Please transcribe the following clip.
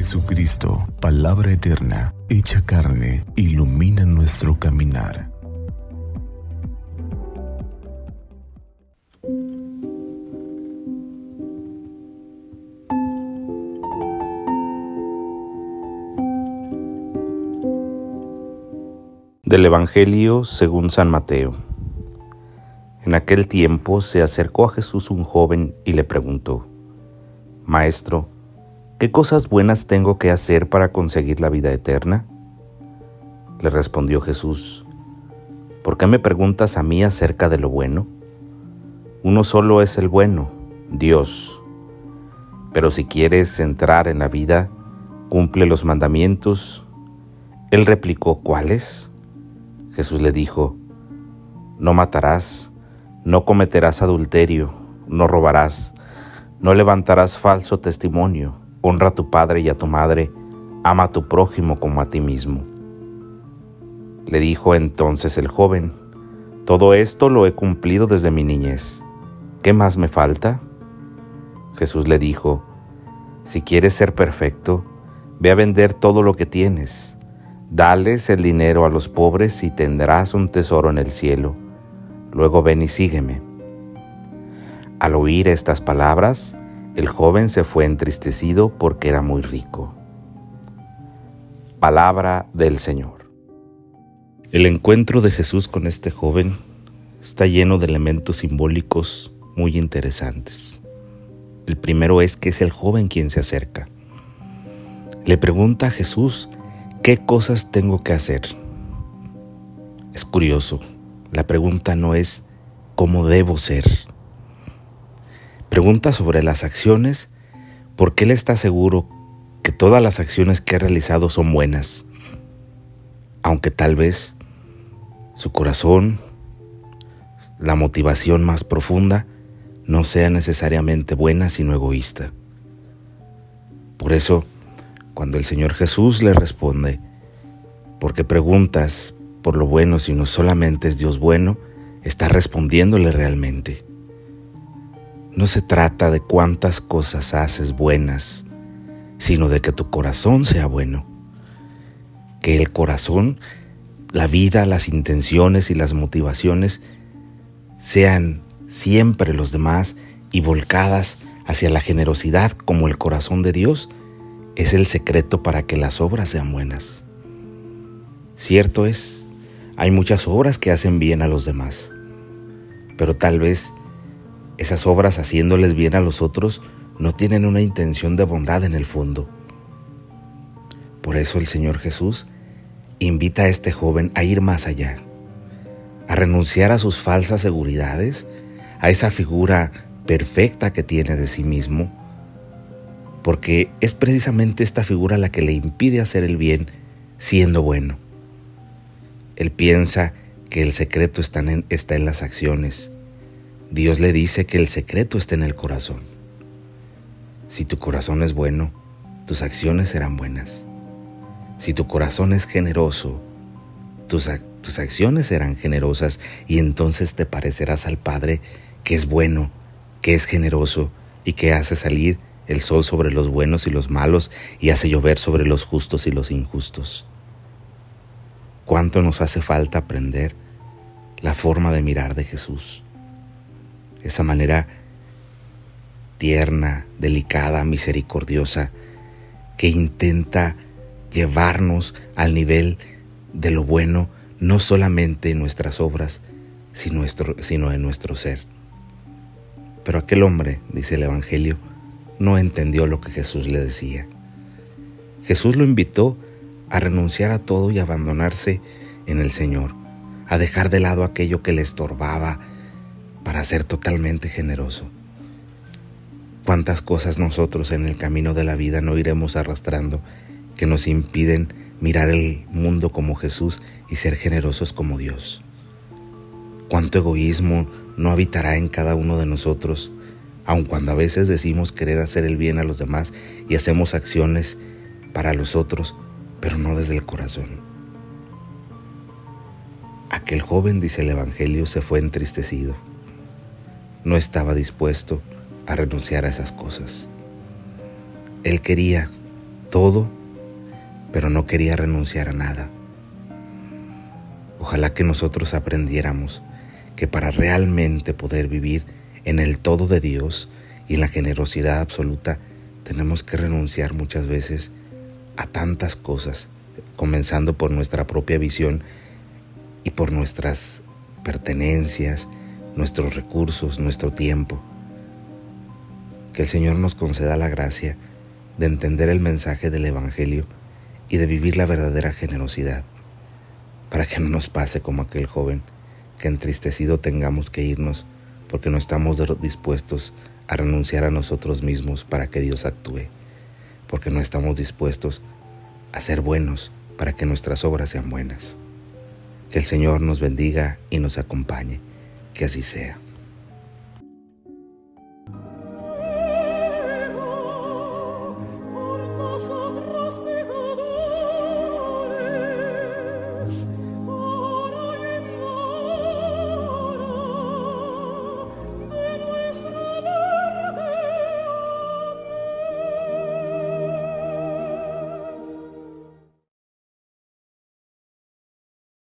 Jesucristo, palabra eterna, hecha carne, ilumina nuestro caminar. Del Evangelio según San Mateo. En aquel tiempo se acercó a Jesús un joven y le preguntó, Maestro, ¿qué cosas buenas tengo que hacer para conseguir la vida eterna? Le respondió Jesús, ¿por qué me preguntas a mí acerca de lo bueno? Uno solo es el bueno, Dios. Pero si quieres entrar en la vida, cumple los mandamientos. Él replicó, ¿cuáles? Jesús le dijo, no matarás, no cometerás adulterio, no robarás, no levantarás falso testimonio, honra a tu padre y a tu madre, ama a tu prójimo como a ti mismo. Le dijo entonces el joven, todo esto lo he cumplido desde mi niñez. ¿Qué más me falta? Jesús le dijo, si quieres ser perfecto, ve a vender todo lo que tienes, dales el dinero a los pobres y tendrás un tesoro en el cielo Luego ven y sígueme. Al oír estas palabras, el joven se fue entristecido porque era muy rico. Palabra del Señor. El encuentro de Jesús con este joven está lleno de elementos simbólicos muy interesantes. El primero es que es el joven quien se acerca. Le pregunta a Jesús, ¿qué cosas tengo que hacer? Es curioso, la pregunta no es cómo debo ser. Pregunta sobre las acciones porque él está seguro que todas las acciones que ha realizado son buenas, aunque tal vez su corazón, la motivación más profunda, no sea necesariamente buena sino egoísta. Por eso, cuando el Señor Jesús le responde, porque preguntas por lo bueno, si no solamente es Dios bueno, está respondiéndole realmente. No se trata de cuántas cosas haces buenas, sino de que tu corazón sea bueno. Que el corazón, la vida, las intenciones y las motivaciones sean siempre los demás y volcadas hacia la generosidad como el corazón de Dios, es el secreto para que las obras sean buenas. Cierto es hay muchas obras que hacen bien a los demás, pero tal vez esas obras haciéndoles bien a los otros no tienen una intención de bondad en el fondo. Por eso el Señor Jesús invita a este joven a ir más allá, a renunciar a sus falsas seguridades, a esa figura perfecta que tiene de sí mismo, porque es precisamente esta figura la que le impide hacer el bien siendo bueno. Él piensa que el secreto está en, está en las acciones. Dios le dice que el secreto está en el corazón. Si tu corazón es bueno, tus acciones serán buenas. Si tu corazón es generoso, tus, tus acciones serán generosas y entonces te parecerás al Padre que es bueno, que es generoso y que hace salir el sol sobre los buenos y los malos y hace llover sobre los justos y los injustos cuánto nos hace falta aprender la forma de mirar de Jesús. Esa manera tierna, delicada, misericordiosa, que intenta llevarnos al nivel de lo bueno, no solamente en nuestras obras, sino, en nuestro ser. Pero aquel hombre, dice el Evangelio, no entendió lo que Jesús le decía. Jesús lo invitó a renunciar a todo y abandonarse en el Señor, a dejar de lado aquello que le estorbaba para ser totalmente generoso. ¿Cuántas cosas nosotros en el camino de la vida no iremos arrastrando que nos impiden mirar el mundo como Jesús y ser generosos como Dios? ¿Cuánto egoísmo no habitará en cada uno de nosotros, aun cuando a veces decimos querer hacer el bien a los demás y hacemos acciones para los otros, pero no desde el corazón. Aquel joven, dice el Evangelio, se fue entristecido. No estaba dispuesto a renunciar a esas cosas. Él quería todo, pero no quería renunciar a nada. Ojalá que nosotros aprendiéramos que para realmente poder vivir en el todo de Dios y en la generosidad absoluta, tenemos que renunciar muchas veces a tantas cosas, comenzando por nuestra propia visión y por nuestras pertenencias, nuestros recursos, nuestro tiempo. Que el Señor nos conceda la gracia de entender el mensaje del Evangelio y de vivir la verdadera generosidad, para que no nos pase como aquel joven, que entristecido tengamos que irnos porque no estamos dispuestos a renunciar a nosotros mismos para que Dios actúe, porque no estamos dispuestos a ser buenos para que nuestras obras sean buenas. Que el Señor nos bendiga y nos acompañe, que así sea.